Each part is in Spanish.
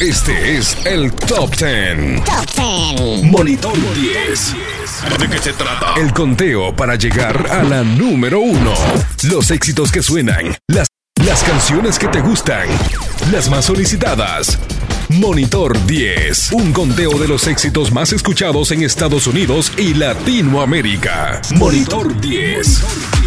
Este es el Top 10. Top 10. Monitor 10. ¿De qué se trata? El conteo para llegar a la número uno. Los éxitos que suenan. Las, las canciones que te gustan. Las más solicitadas. Monitor 10. Un conteo de los éxitos más escuchados en Estados Unidos y Latinoamérica. Monitor 10.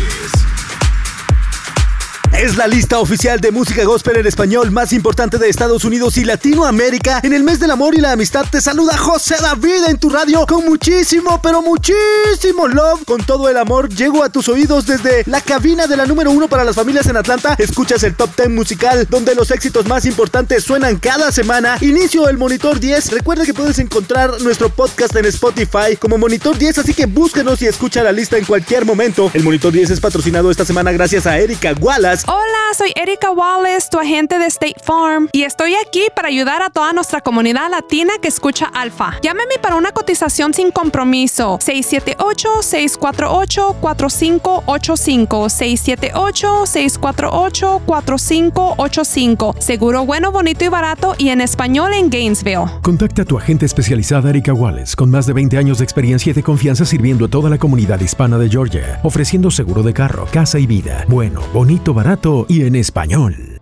Es la lista oficial de música gospel en español más importante de Estados Unidos y Latinoamérica. En el mes del amor y la amistad te saluda José David en tu radio con muchísimo, pero muchísimo love. Con todo el amor llego a tus oídos desde la cabina de la número uno para las familias en Atlanta. Escuchas el top 10 musical donde los éxitos más importantes suenan cada semana. Inicio el Monitor 10. Recuerda que puedes encontrar nuestro podcast en Spotify como Monitor 10, así que búsquenos y escucha la lista en cualquier momento. El Monitor 10 es patrocinado esta semana gracias a Erika Wallace Hola, soy Erika Wallace, tu agente de State Farm, y estoy aquí para ayudar a toda nuestra comunidad latina que escucha Alfa. Llámeme para una cotización sin compromiso. 678-648-4585. 678-648-4585. Seguro bueno, bonito y barato y en español en Gainesville. Contacta a tu agente especializada Erika Wallace, con más de 20 años de experiencia y de confianza sirviendo a toda la comunidad hispana de Georgia, ofreciendo seguro de carro, casa y vida. Bueno, bonito, barato y en español.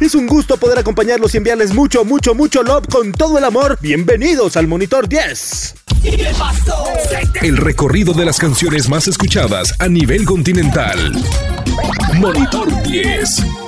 Es un gusto poder acompañarlos y enviarles mucho, mucho, mucho love con todo el amor. Bienvenidos al Monitor 10. El recorrido de las canciones más escuchadas a nivel continental. Monitor 10.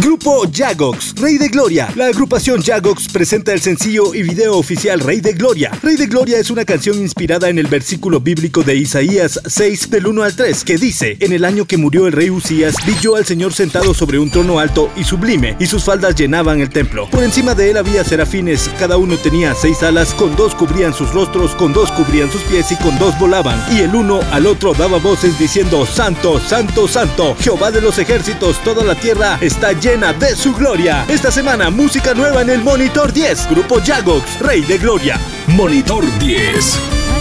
Grupo Jagox, Rey de Gloria. La agrupación Jagox presenta el sencillo y video oficial Rey de Gloria. Rey de Gloria es una canción inspirada en el versículo bíblico de Isaías 6 del 1 al 3 que dice, en el año que murió el rey Usías, vi yo al Señor sentado sobre un trono alto y sublime, y sus faldas llenaban el templo. Por encima de él había serafines, cada uno tenía seis alas, con dos cubrían sus rostros, con dos cubrían sus pies y con dos volaban. Y el uno al otro daba voces diciendo, Santo, Santo, Santo, Jehová de los ejércitos, toda la tierra está llena de su gloria. Esta semana, música nueva en el Monitor 10. Grupo Jagox, Rey de Gloria. Monitor 10.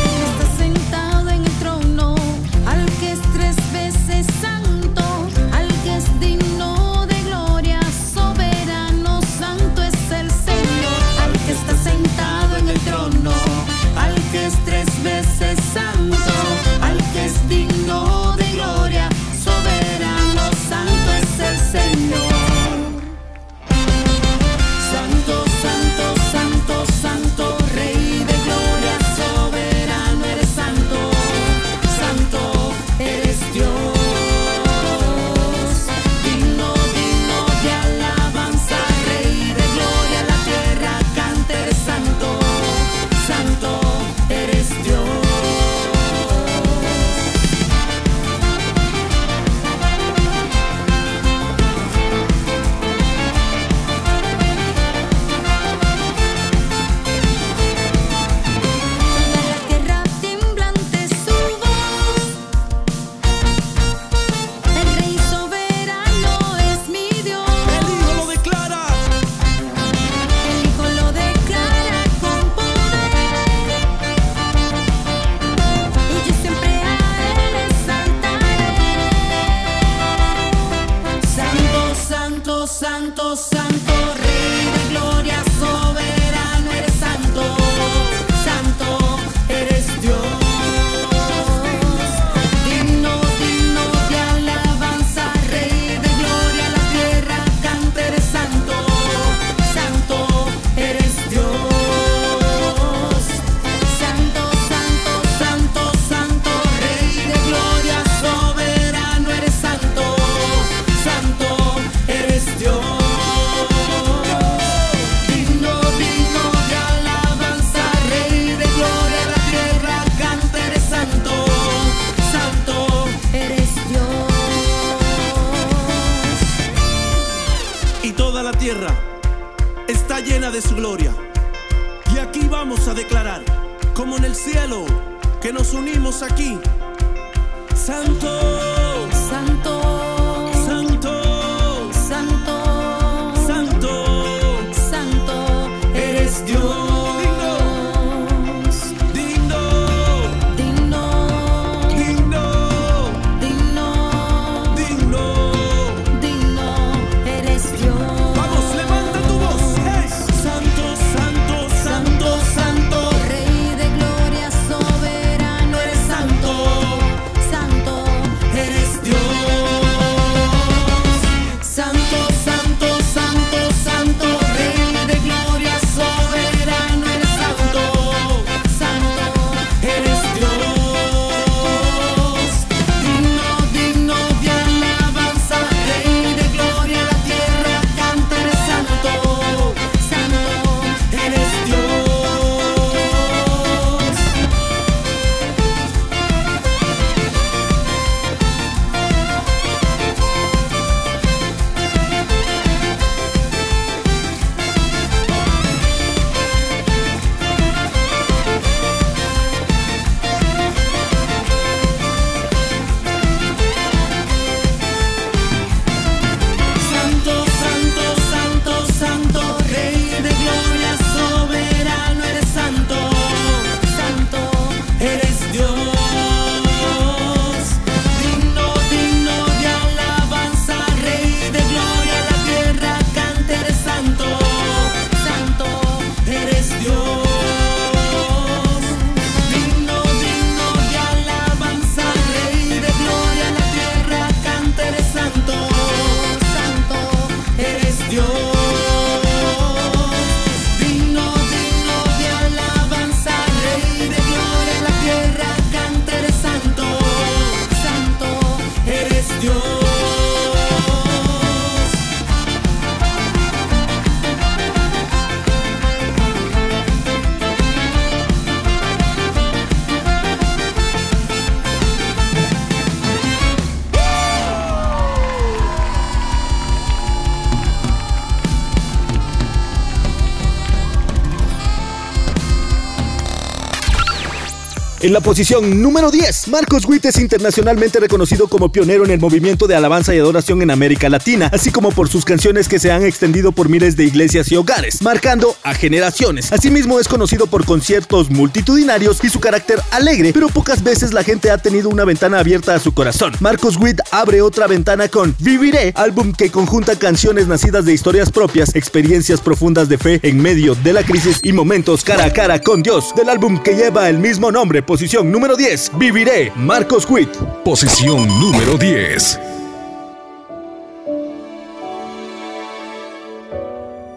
En la posición número 10, Marcos Witt es internacionalmente reconocido como pionero en el movimiento de alabanza y adoración en América Latina, así como por sus canciones que se han extendido por miles de iglesias y hogares, marcando a generaciones. Asimismo es conocido por conciertos multitudinarios y su carácter alegre, pero pocas veces la gente ha tenido una ventana abierta a su corazón. Marcos Witt abre otra ventana con Viviré, álbum que conjunta canciones nacidas de historias propias, experiencias profundas de fe en medio de la crisis y momentos cara a cara con Dios, del álbum que lleva el mismo nombre Posición número 10. Viviré. Marcos Witt. Posición número 10.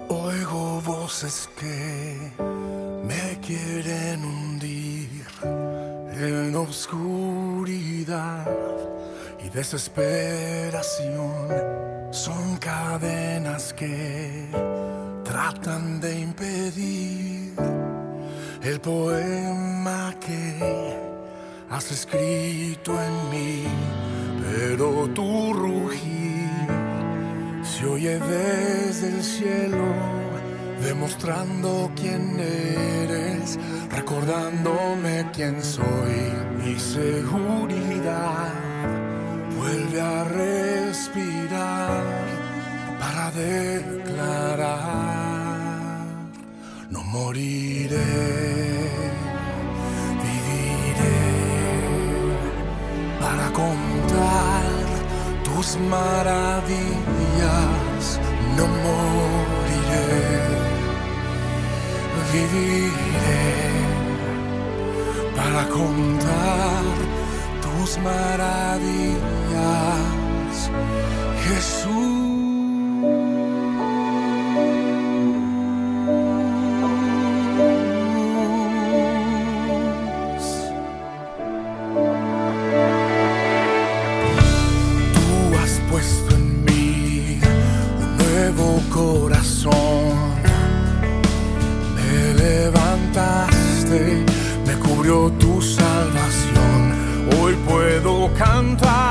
Oigo voces que me quieren hundir en oscuridad y desesperación. Son cadenas que tratan de impedir el poema que has escrito en mí, pero tu rugir se oye desde el cielo, demostrando quién eres, recordándome quién soy, mi seguridad vuelve a respirar para declarar no moriré, para contar tus maravillas, no moriré, viviré para contar tus maravillas, Jesús. tu salvación. Hoy puedo cantar.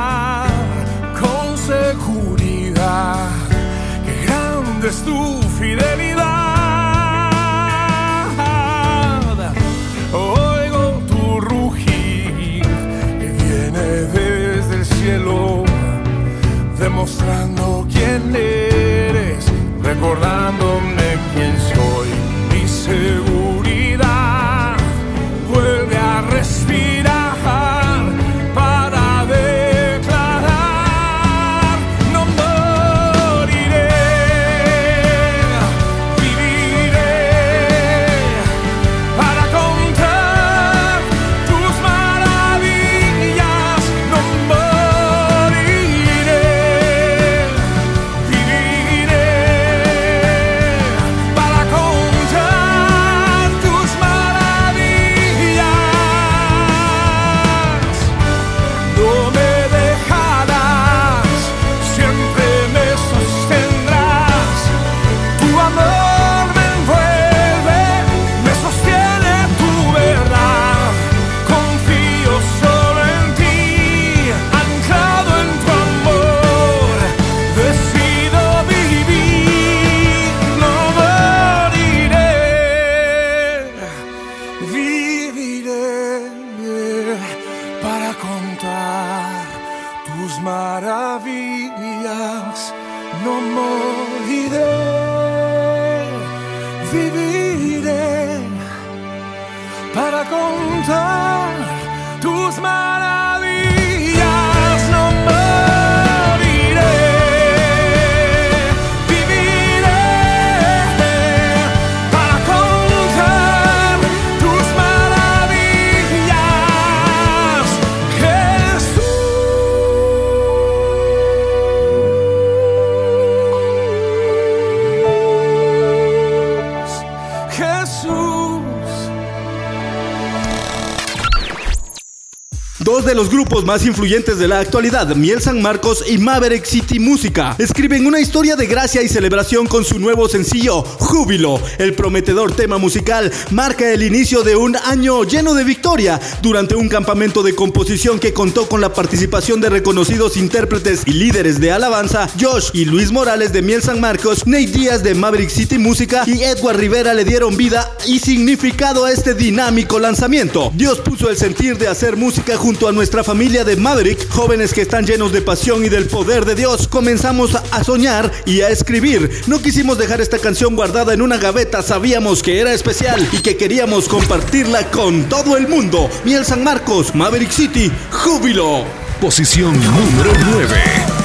Dos de los grupos más influyentes de la actualidad, Miel San Marcos y Maverick City Música, escriben una historia de gracia y celebración con su nuevo sencillo, Júbilo. El prometedor tema musical marca el inicio de un año lleno de victoria durante un campamento de composición que contó con la participación de reconocidos intérpretes y líderes de alabanza, Josh y Luis Morales de Miel San Marcos, Nate Díaz de Maverick City Música y Edward Rivera le dieron vida y significado a este dinámico lanzamiento. Dios puso el sentir de hacer música junto a nuestra familia de Maverick, jóvenes que están llenos de pasión y del poder de Dios. Comenzamos a soñar y a escribir. No quisimos dejar esta canción guardada en una gaveta, sabíamos que era especial y que queríamos compartirla con todo el mundo. Miel San Marcos, Maverick City, júbilo. Posición número 9.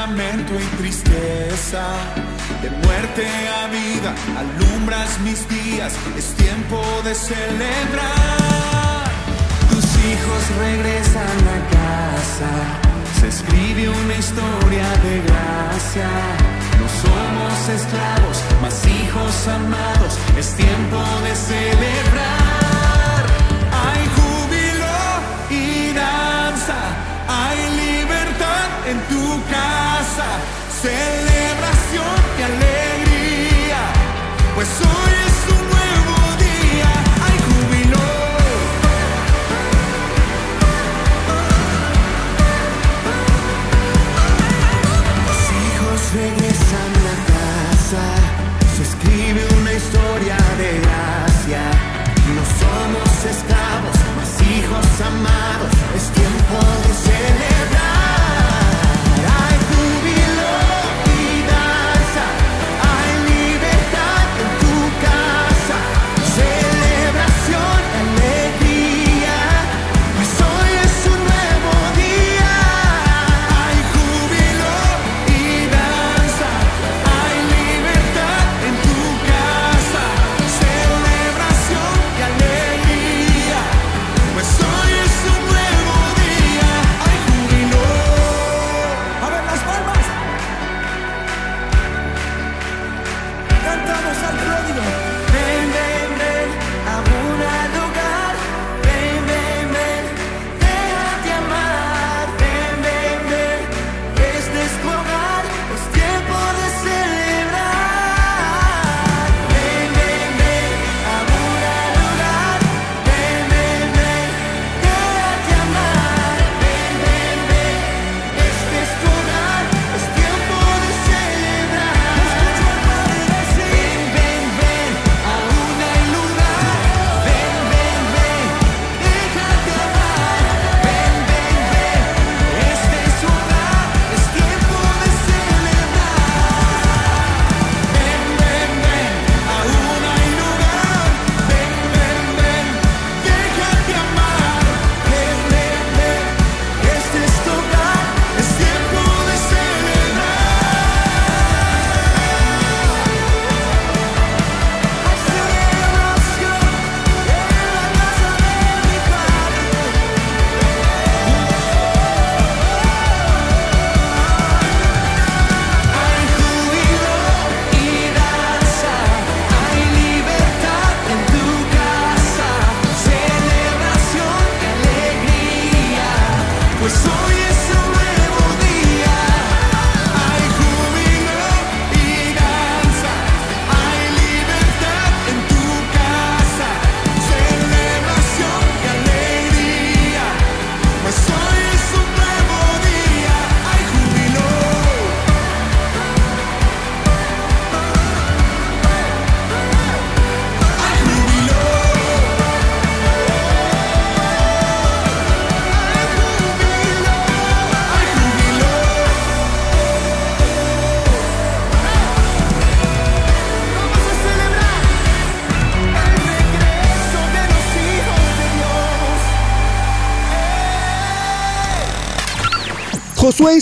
Lamento y tristeza. De muerte a vida, alumbras mis días. Es tiempo de celebrar. Tus hijos regresan a casa. Se escribe una historia de gracia. No somos esclavos, mas hijos amados. Es tiempo de celebrar. En tu casa. Celebración y alegría. Pues hoy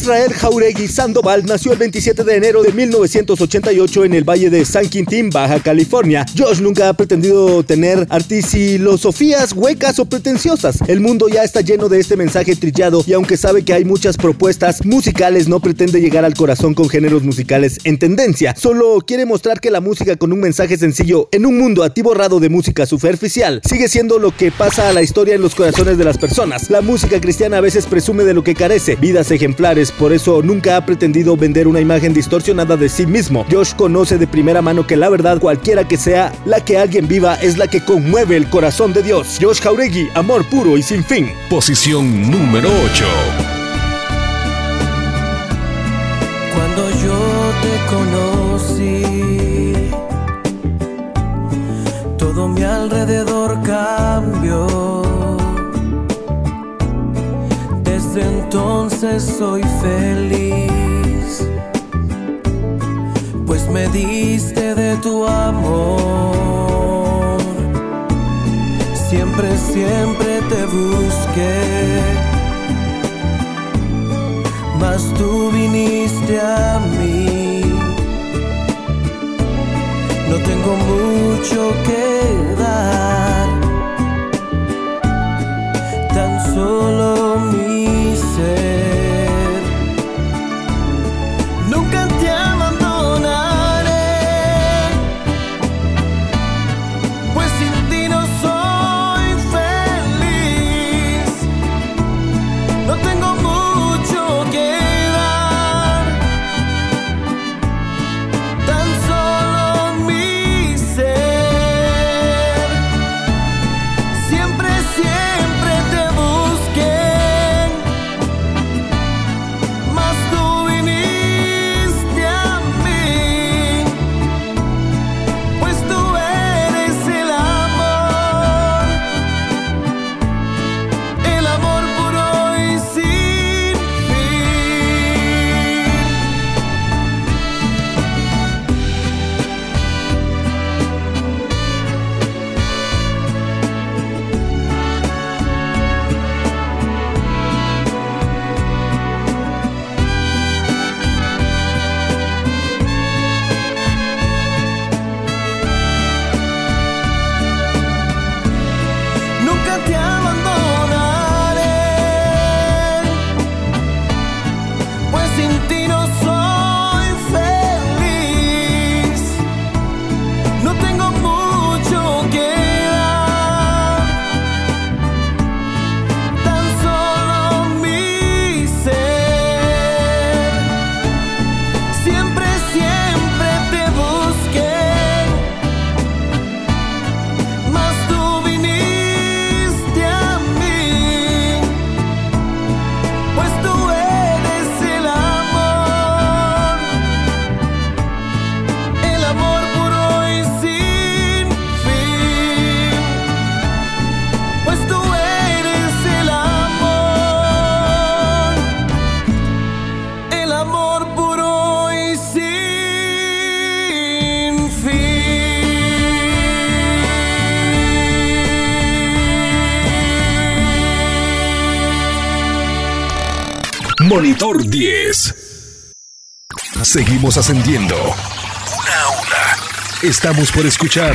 Israel Jauregui Sandoval nació el 27 de enero de 1988 en el Valle de San Quintín, Baja California. Josh nunca ha pretendido tener artisilosofías huecas o pretenciosas. El mundo ya está lleno de este mensaje trillado y aunque sabe que hay muchas propuestas musicales, no pretende llegar al corazón con géneros musicales en tendencia. Solo quiere mostrar que la música con un mensaje sencillo en un mundo atiborrado de música superficial sigue siendo lo que pasa a la historia en los corazones de las personas. La música cristiana a veces presume de lo que carece, vidas ejemplares ejemplares, por eso nunca ha pretendido vender una imagen distorsionada de sí mismo. Josh conoce de primera mano que la verdad, cualquiera que sea la que alguien viva, es la que conmueve el corazón de Dios. Josh Jauregui, amor puro y sin fin. Posición número 8. Cuando yo te conocí, todo mi alrededor cambió entonces soy feliz, pues me diste de tu amor. Siempre, siempre te busqué, mas tú viniste a mí. No tengo mucho que dar, tan solo mi Nunca Monitor 10. Seguimos ascendiendo. Una a una. Estamos por escuchar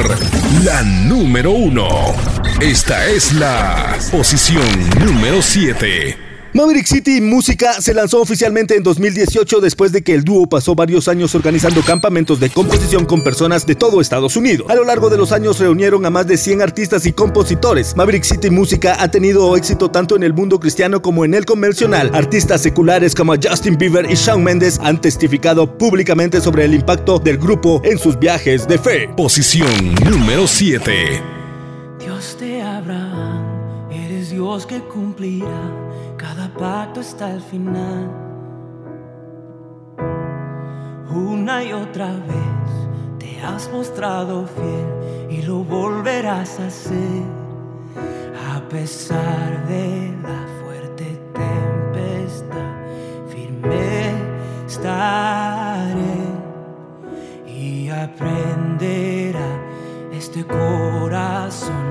la número 1. Esta es la posición número 7. Maverick City Música se lanzó oficialmente en 2018 después de que el dúo pasó varios años organizando campamentos de composición con personas de todo Estados Unidos. A lo largo de los años reunieron a más de 100 artistas y compositores. Maverick City Música ha tenido éxito tanto en el mundo cristiano como en el convencional. Artistas seculares como Justin Bieber y Shawn Mendes han testificado públicamente sobre el impacto del grupo en sus viajes de fe. Posición número 7. Dios de Abraham, eres Dios que cumplirá cada pacto hasta el final. Una y otra vez te has mostrado fiel y lo volverás a hacer a pesar de la fuerte tempestad. Firme estaré y aprenderá este corazón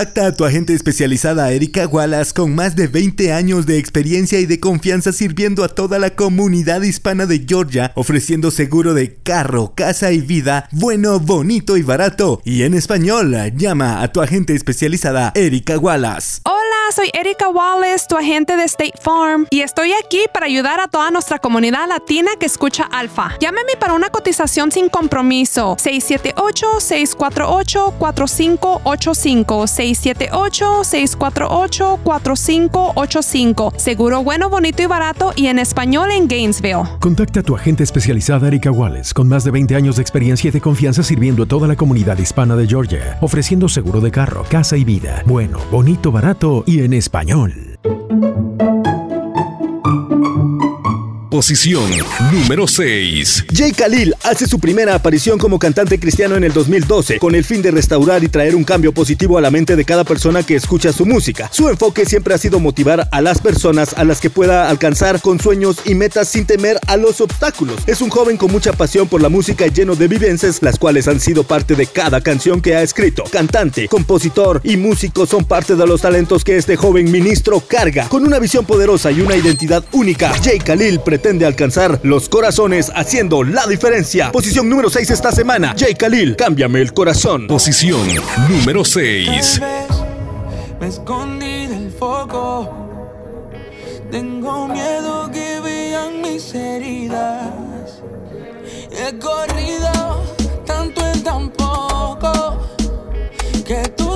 Contacta a tu agente especializada Erika Wallace con más de 20 años de experiencia y de confianza sirviendo a toda la comunidad hispana de Georgia, ofreciendo seguro de carro, casa y vida, bueno, bonito y barato. Y en español, llama a tu agente especializada Erika Wallace. Hola, soy Erika Wallace, tu agente de State Farm, y estoy aquí para ayudar a toda nuestra comunidad latina que escucha Alfa. Llámeme para una cotización sin compromiso. 678-648-4585. 678-648-4585. Seguro bueno, bonito y barato y en español en Gainesville. Contacta a tu agente especializada Erika Wallace, con más de 20 años de experiencia y de confianza sirviendo a toda la comunidad hispana de Georgia, ofreciendo seguro de carro, casa y vida, bueno, bonito, barato y en español. Posición número 6. Jay Khalil hace su primera aparición como cantante cristiano en el 2012 con el fin de restaurar y traer un cambio positivo a la mente de cada persona que escucha su música. Su enfoque siempre ha sido motivar a las personas a las que pueda alcanzar con sueños y metas sin temer a los obstáculos. Es un joven con mucha pasión por la música y lleno de vivencias, las cuales han sido parte de cada canción que ha escrito. Cantante, compositor y músico son parte de los talentos que este joven ministro carga. Con una visión poderosa y una identidad única, Jay Khalil pretende alcanzar los corazones haciendo la diferencia. Posición número 6 esta semana. Jay Khalil, cámbiame el corazón. Posición número 6. Me escondí del foco. Tengo miedo que vean mis heridas. He corrido tanto en tan poco que tus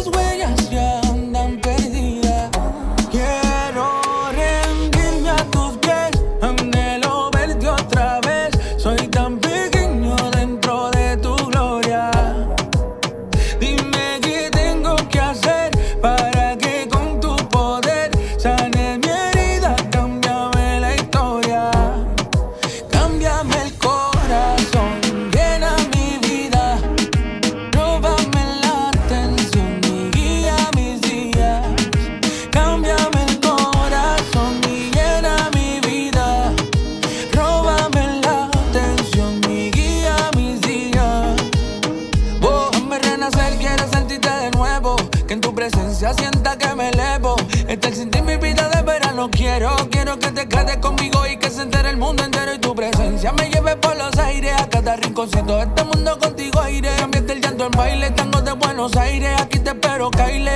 Rinconcito de este mundo contigo aire. Cambiaste el llanto en baile, tango de Buenos Aires. Aquí te espero, Kyle,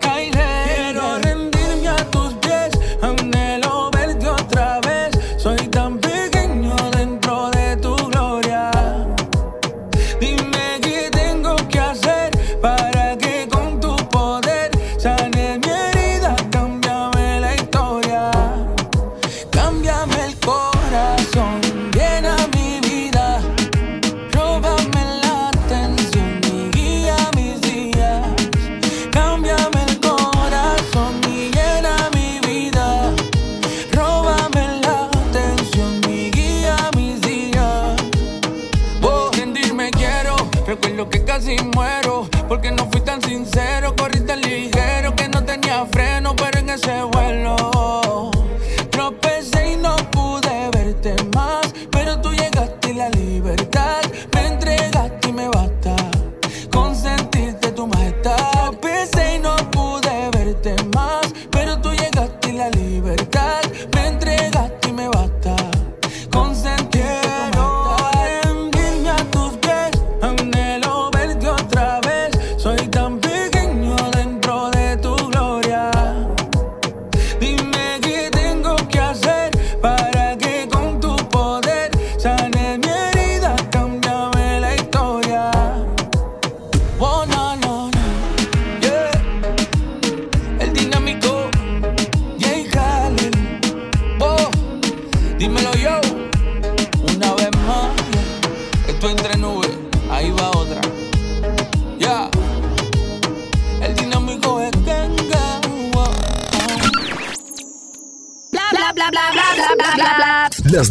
Kyle. Quiero rendirme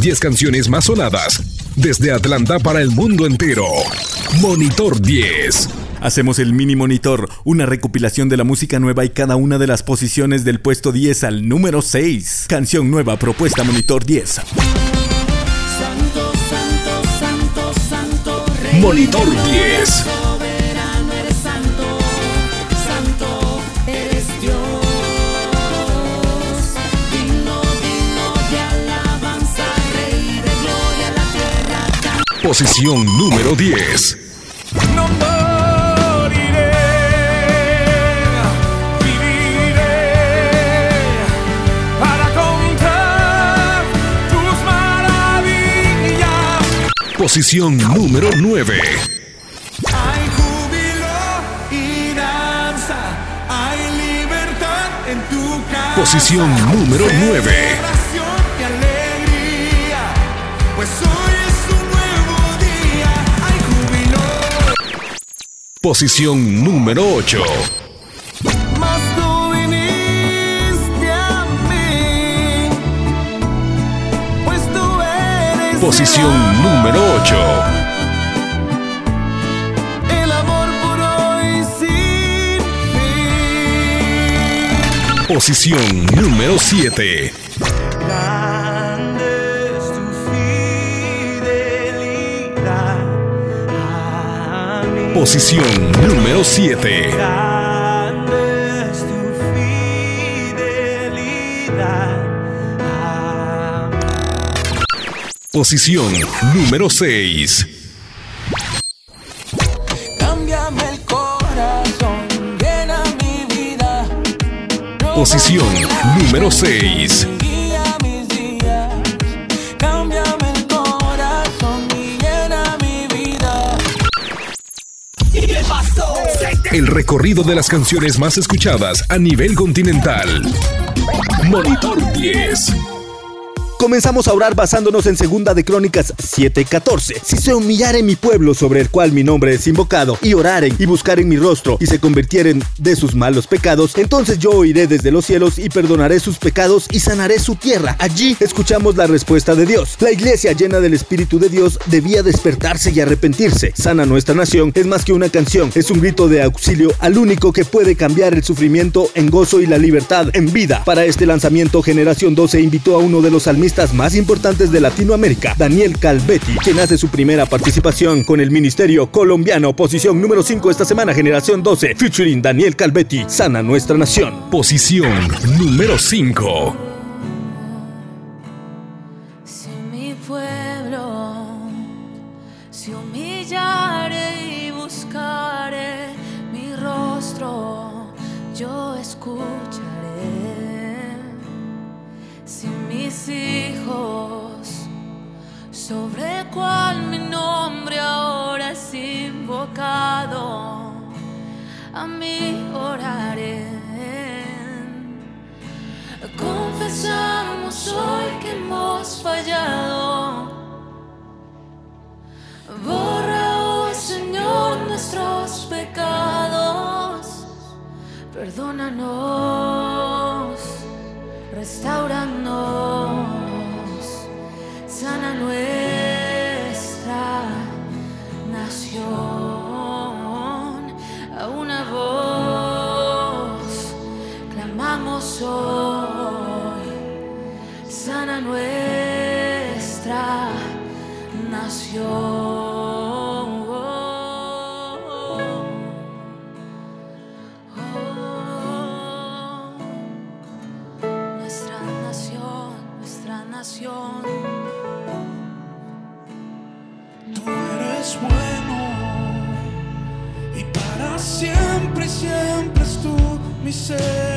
10 canciones más sonadas desde Atlanta para el mundo entero. Monitor 10. Hacemos el mini monitor, una recopilación de la música nueva y cada una de las posiciones del puesto 10 al número 6. Canción nueva propuesta monitor 10. Santo, santo, santo, santo, rey Monitor de gloria, 10. Posición número 10. No moriré, viviré para contar tus maravillas. Posición número 9. Hay júbilo y danza, hay libertad en tu casa. Posición número 9. Posición número 8. Mas tú viniste a mí, pues Posición número 8. El amor puro y sin fin. Posición número 7. Posición número 7. Grande es tu fidelidad a mí. Posición número 6. Cámbiame el corazón, llena mi vida. Posición número 6. El recorrido de las canciones más escuchadas a nivel continental. Monitor 10. Comenzamos a orar basándonos en segunda de Crónicas 7:14. Si se humillare mi pueblo sobre el cual mi nombre es invocado, y oraren y buscaren mi rostro, y se convirtieren de sus malos pecados, entonces yo oiré desde los cielos y perdonaré sus pecados y sanaré su tierra. Allí escuchamos la respuesta de Dios. La iglesia llena del Espíritu de Dios debía despertarse y arrepentirse. Sana nuestra nación es más que una canción, es un grito de auxilio al único que puede cambiar el sufrimiento en gozo y la libertad en vida. Para este lanzamiento, Generación 12 invitó a uno de los salmistas más importantes de Latinoamérica, Daniel Calvetti, quien hace su primera participación con el Ministerio Colombiano, posición número 5 esta semana, Generación 12, featuring Daniel Calvetti, Sana Nuestra Nación. Posición número 5. Sobre el cual mi nombre ahora es invocado, a mí oraré. Confesamos hoy que hemos fallado. Borra, oh Señor, nuestros pecados. Perdónanos, restauranos, sana nuestra nación. A una voz clamamos hoy, sana nuestra nación. Tu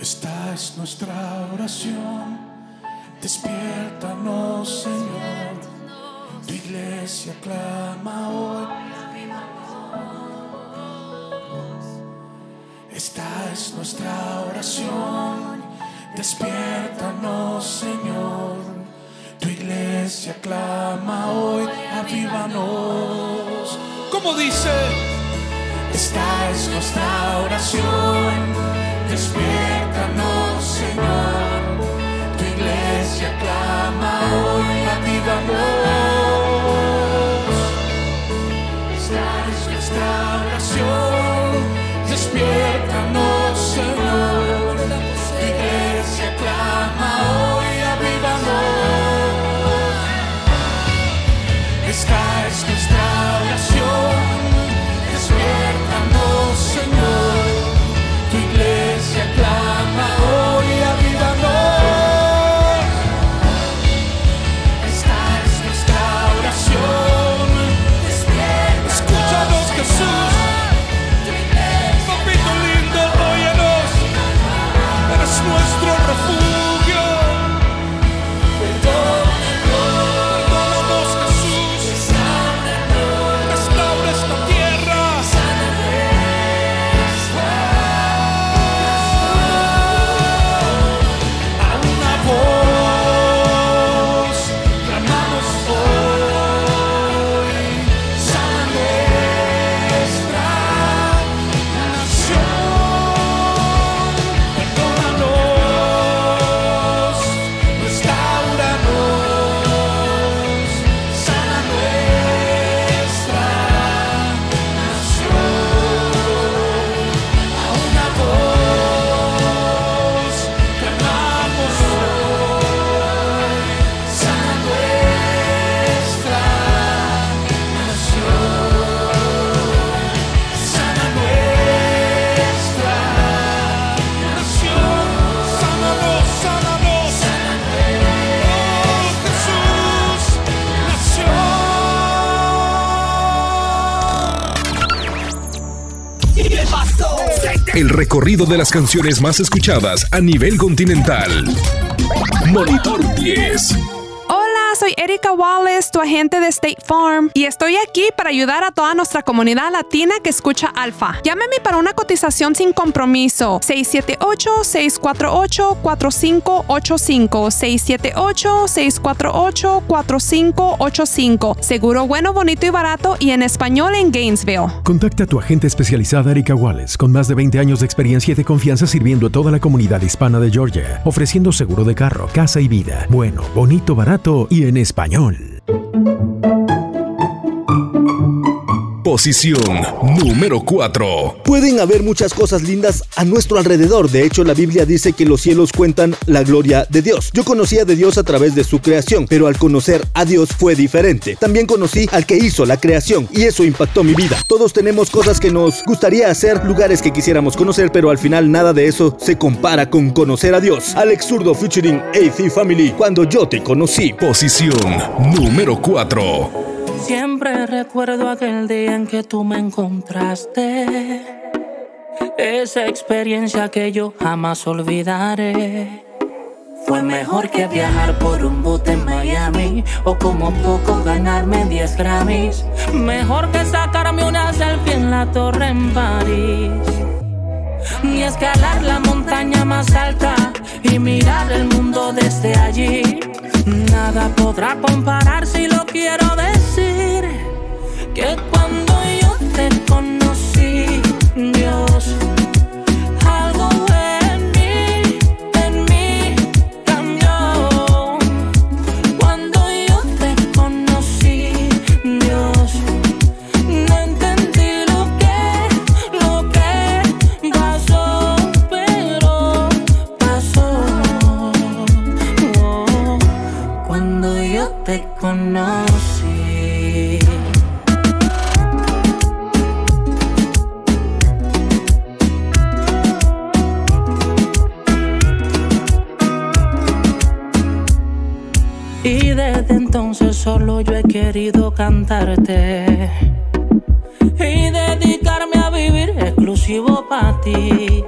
Esta es nuestra oración. Despiértanos, Señor. Tu iglesia clama hoy. Esta es nuestra oración. Despiértanos, Señor. Tu iglesia clama hoy, avívanos. Como dice, esta es nuestra oración. Despiértanos, Señor. Tu iglesia clama hoy, avívanos. El recorrido de las canciones más escuchadas a nivel continental. Monitor 10. Erika Wallace, tu agente de State Farm, y estoy aquí para ayudar a toda nuestra comunidad latina que escucha Alfa. Llámeme para una cotización sin compromiso. 678-648-4585. 678-648-4585. Seguro bueno, bonito y barato y en español en Gainesville. Contacta a tu agente especializada Erika Wallace, con más de 20 años de experiencia y de confianza sirviendo a toda la comunidad hispana de Georgia, ofreciendo seguro de carro, casa y vida. Bueno, bonito, barato y en español español. Posición número 4. Pueden haber muchas cosas lindas a nuestro alrededor. De hecho, la Biblia dice que los cielos cuentan la gloria de Dios. Yo conocía de Dios a través de su creación, pero al conocer a Dios fue diferente. También conocí al que hizo la creación y eso impactó mi vida. Todos tenemos cosas que nos gustaría hacer, lugares que quisiéramos conocer, pero al final nada de eso se compara con conocer a Dios. Alex Zurdo featuring AC Family, cuando yo te conocí. Posición número 4. Siempre recuerdo aquel día en que tú me encontraste. Esa experiencia que yo jamás olvidaré. Fue mejor que viajar por un bote en Miami o como poco ganarme 10 Grammys. Mejor que sacarme una selfie en la torre en París. Ni escalar la montaña más alta y mirar el mundo desde allí. Nada podrá comparar si lo quiero decir. Que cuando yo te conocí, Dios, cantarte y dedicarme a vivir exclusivo para ti.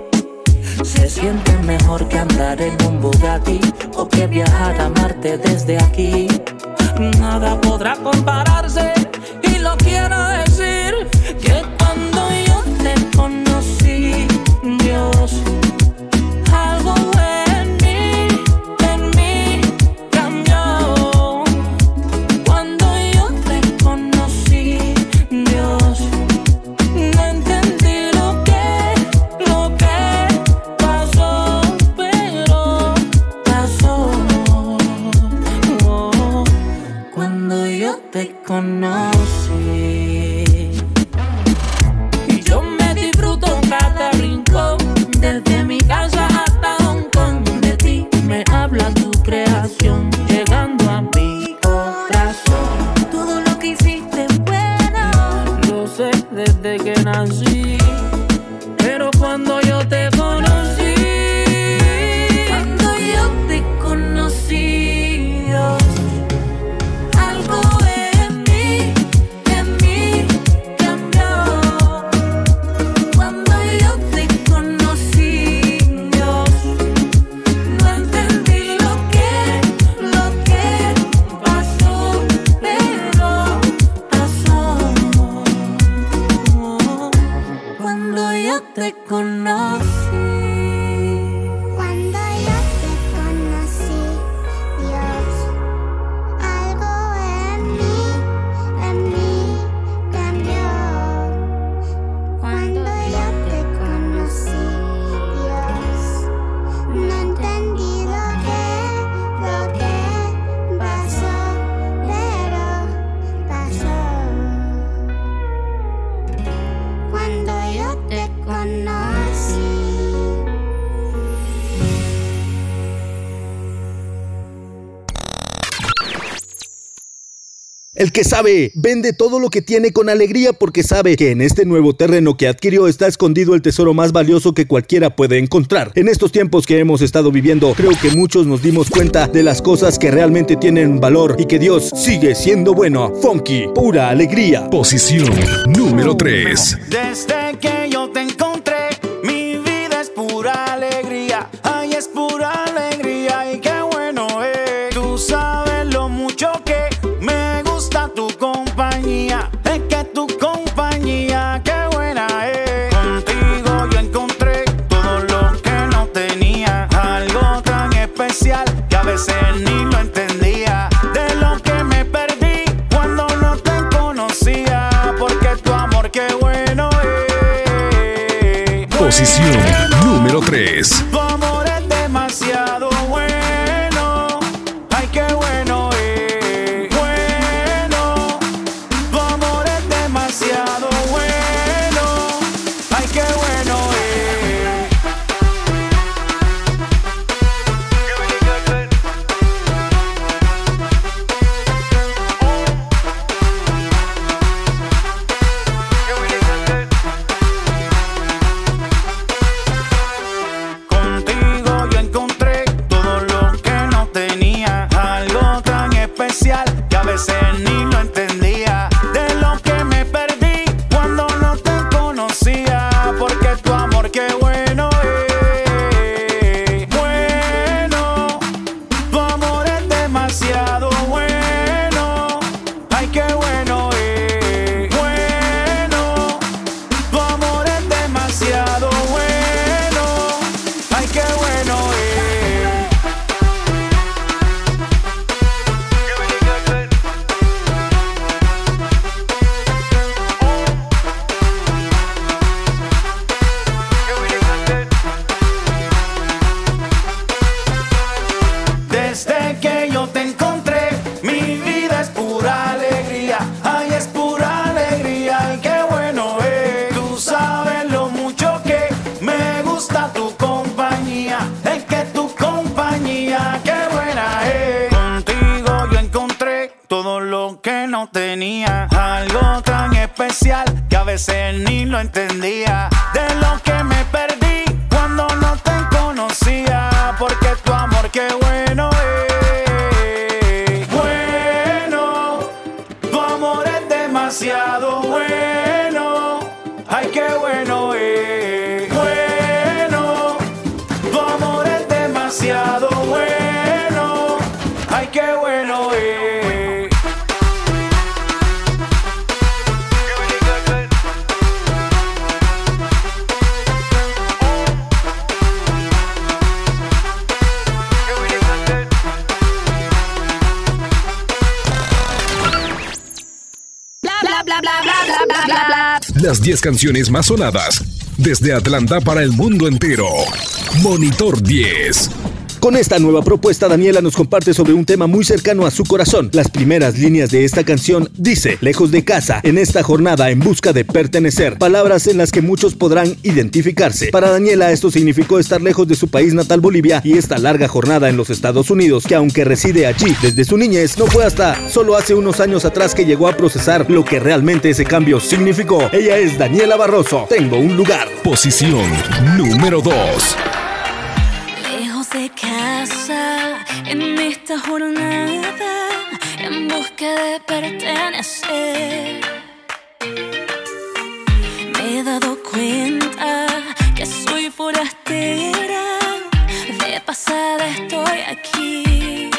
Se siente mejor que andar en un Bugatti o que viajar a Marte desde aquí. Nada podrá compararse y lo quiero decir Que sabe, vende todo lo que tiene con alegría porque sabe que en este nuevo terreno que adquirió está escondido el tesoro más valioso que cualquiera puede encontrar. En estos tiempos que hemos estado viviendo, creo que muchos nos dimos cuenta de las cosas que realmente tienen valor y que Dios sigue siendo bueno. Funky, pura alegría. Posición número 3. Desde que yo te decisión. tenía algo tan especial que a veces ni lo entendía. De lo las 10 canciones más sonadas desde Atlanta para el mundo entero. Monitor 10. Con esta nueva propuesta, Daniela nos comparte sobre un tema muy cercano a su corazón. Las primeras líneas de esta canción dice, lejos de casa, en esta jornada en busca de pertenecer, palabras en las que muchos podrán identificarse. Para Daniela esto significó estar lejos de su país natal Bolivia y esta larga jornada en los Estados Unidos, que aunque reside allí desde su niñez, no fue hasta solo hace unos años atrás que llegó a procesar lo que realmente ese cambio significó. Ella es Daniela Barroso. Tengo un lugar. Posición número 2. De casa, en esta jornada, en busca de pertenecer. Me he dado cuenta que soy forastera, de pasada estoy aquí.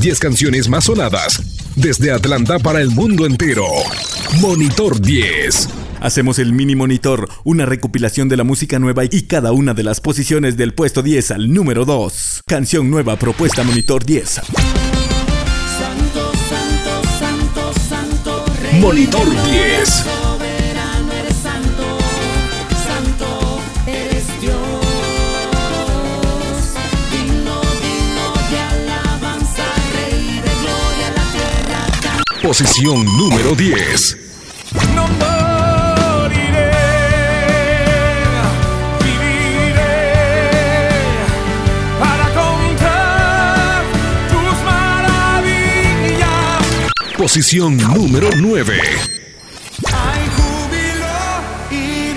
Las 10 canciones más sonadas desde Atlanta para el mundo entero. Monitor 10. Hacemos el mini monitor, una recopilación de la música nueva y cada una de las posiciones del puesto 10 al número 2. Canción nueva propuesta monitor 10. Santo, santo, santo, santo, rey. Monitor 10. Posición número 10. No moriré, viviré para contar tus maravillas. Posición número 9. Hay jubilanza.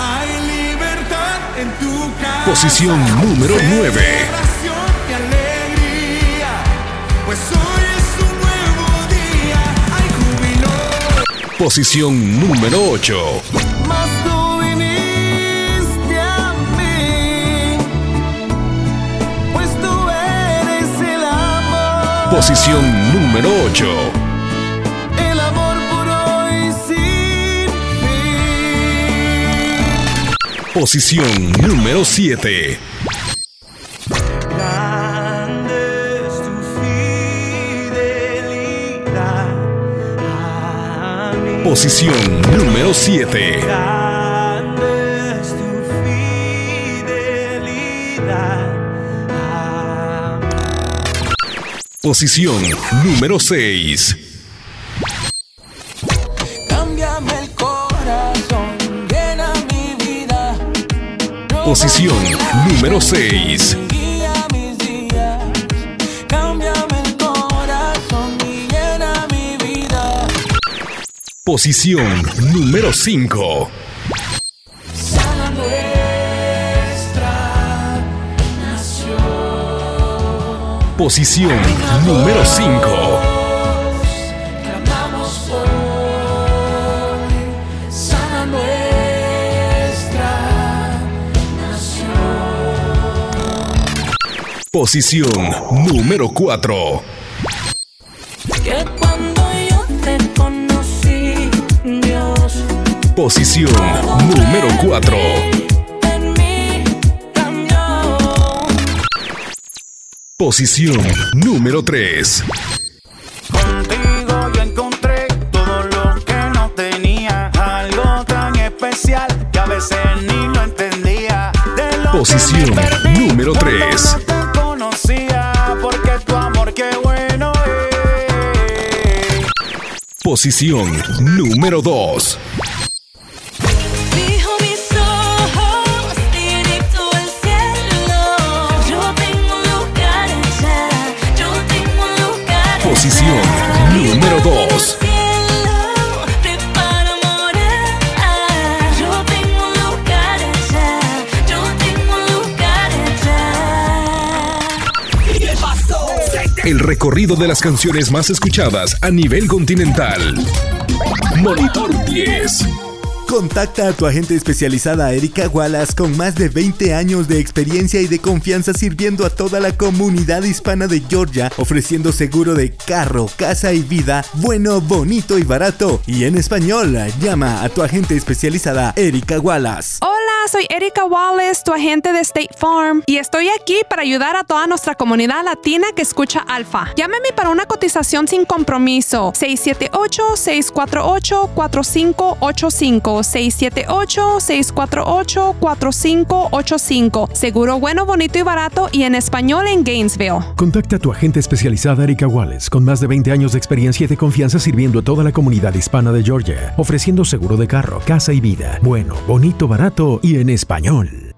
Hay libertad en tu casa. posición número 9. Pues Posición número 8. Mas tú viniste a mí, pues tú eres el amor, Posición número 8. el amor puro y sin fin. Posición número 7. Posición número 7. Grande es tu fidelidad a mí. Posición número 6. Cámbiame el corazón, llena mi vida. Posición número 6. Posición número 5. Sana nuestra nación. Posición número 5. Clamamos hoy. Sana nuestra nación. Posición número 4. Posición número 4. en mí cambió. Posición número 3. Contigo yo encontré todo lo que no tenía, algo tan especial que a veces ni lo entendía. De lo Posición perdí número cuando 3. No te conocía, porque tu amor qué bueno es. Posición número 2. Recorrido de las canciones más escuchadas a nivel continental. Monitor 10. Contacta a tu agente especializada Erika Wallace con más de 20 años de experiencia y de confianza sirviendo a toda la comunidad hispana de Georgia, ofreciendo seguro de carro, casa y vida, bueno, bonito y barato. Y en español, llama a tu agente especializada Erika Wallace. Hola, soy Erika Wallace, tu agente de State Farm, y estoy aquí para ayudar a toda nuestra comunidad latina que escucha Alfa. Llámeme para una cotización sin compromiso. 678-648-4585. 678-648-4585. Seguro bueno, bonito y barato y en español en Gainesville. Contacta a tu agente especializada Erika Wallace con más de 20 años de experiencia y de confianza sirviendo a toda la comunidad hispana de Georgia, ofreciendo seguro de carro, casa y vida, bueno, bonito, barato y en español.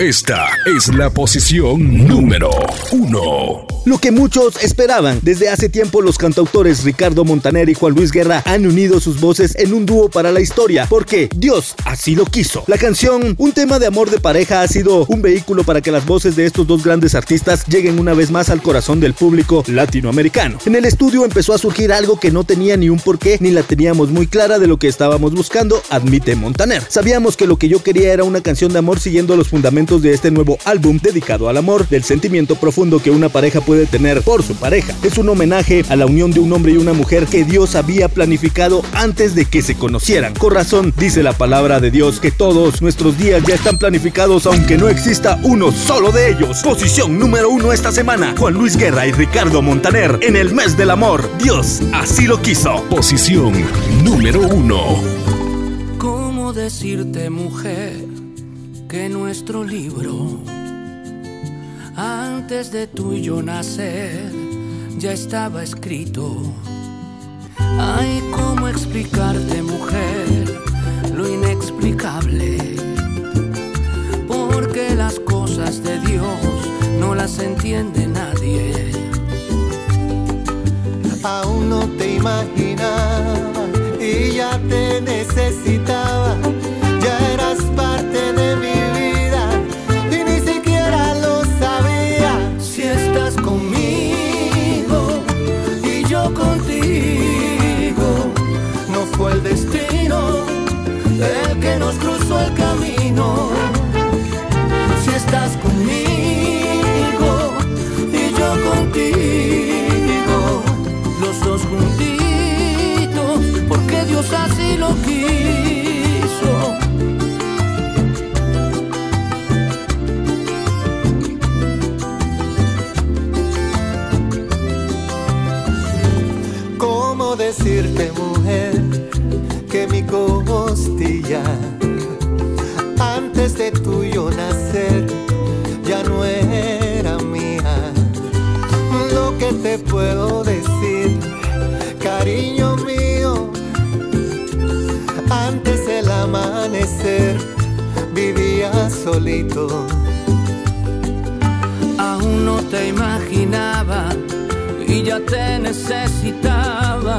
Esta es la posición número 1. Lo que muchos esperaban. Desde hace tiempo los cantautores Ricardo Montaner y Juan Luis Guerra han unido sus voces en un dúo para la historia, porque Dios así lo quiso. La canción, un tema de amor de pareja, ha sido un vehículo para que las voces de estos dos grandes artistas lleguen una vez más al corazón del público latinoamericano. En el estudio empezó a surgir algo que no tenía ni un porqué ni la teníamos muy clara de lo que estábamos buscando, admite Montaner. Sabíamos que lo que yo quería era una canción de amor siguiendo los fundamentos de este nuevo álbum dedicado al amor, del sentimiento profundo que una pareja puede tener por su pareja. Es un homenaje a la unión de un hombre y una mujer que Dios había planificado antes de que se conocieran. Con razón dice la palabra de Dios que todos nuestros días ya están planificados aunque no exista uno solo de ellos. Posición número uno esta semana, Juan Luis Guerra y Ricardo Montaner en el mes del amor. Dios así lo quiso. Posición número 1. ¿Cómo decirte, mujer, que nuestro libro, antes de tú y yo nacer, ya estaba escrito? Ay, ¿cómo explicarte, mujer, lo inexplicable? Porque las cosas de Dios no las entiende nadie. Aún no te imaginaba y ya te necesitaba. Decirte, mujer, que mi costilla, antes de tuyo nacer, ya no era mía? Lo que te puedo decir, cariño mío, antes del amanecer, vivía solito. Aún no te imaginaba y ya te necesitaba.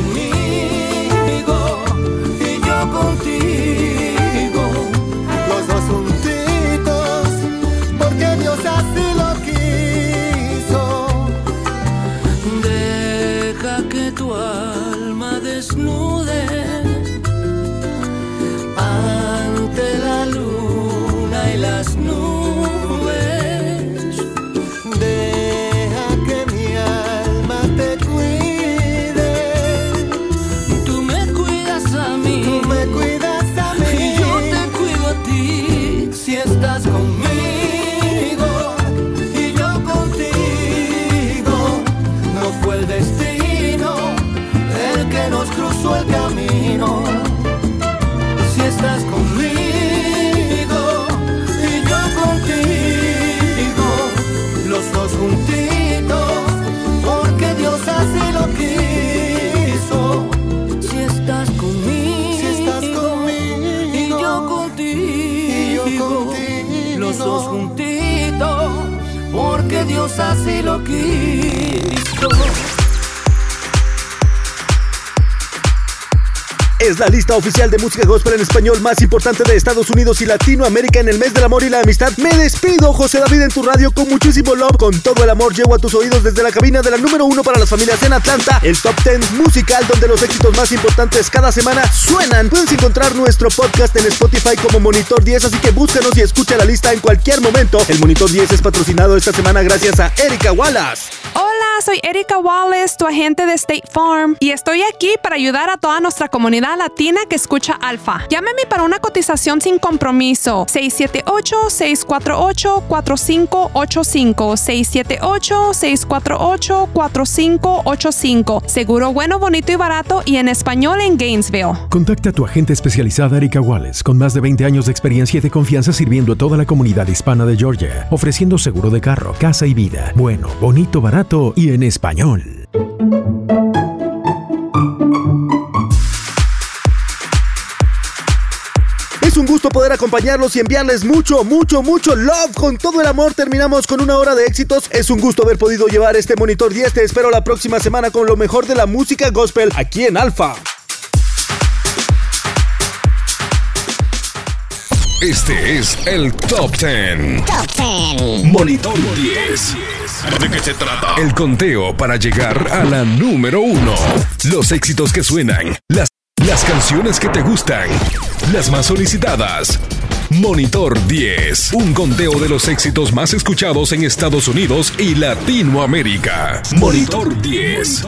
Dios así lo quiso. Es la lista oficial de música gospel en español más importante de Estados Unidos y Latinoamérica en el mes del amor y la amistad. Me despido, José David, en tu radio con muchísimo love. Con todo el amor llego a tus oídos desde la cabina de la número uno para las familias en Atlanta, el top 10 musical donde los éxitos más importantes cada semana suenan. Puedes encontrar nuestro podcast en Spotify como Monitor 10, así que búscanos y escucha la lista en cualquier momento. El Monitor 10 es patrocinado esta semana gracias a Erika Wallace. Hola, soy Erika Wallace, tu agente de State Farm, y estoy aquí para ayudar a toda nuestra comunidad latina que escucha Alfa. Llámeme para una cotización sin compromiso. 678-648-4585. 678-648-4585. Seguro bueno, bonito y barato y en español en Gainesville. Contacta a tu agente especializada Erika Wallace, con más de 20 años de experiencia y de confianza sirviendo a toda la comunidad hispana de Georgia, ofreciendo seguro de carro, casa y vida. Bueno, bonito, barato y en español. Gusto poder acompañarlos y enviarles mucho, mucho, mucho love. Con todo el amor terminamos con una hora de éxitos. Es un gusto haber podido llevar este monitor 10. Te espero la próxima semana con lo mejor de la música gospel aquí en Alfa. Este es el Top 10. Top 10. Monitor 10. ¿De qué se trata? El conteo para llegar a la número uno. Los éxitos que suenan. Las, las canciones que te gustan. Las más solicitadas. Monitor 10. Un conteo de los éxitos más escuchados en Estados Unidos y Latinoamérica. Monitor 10.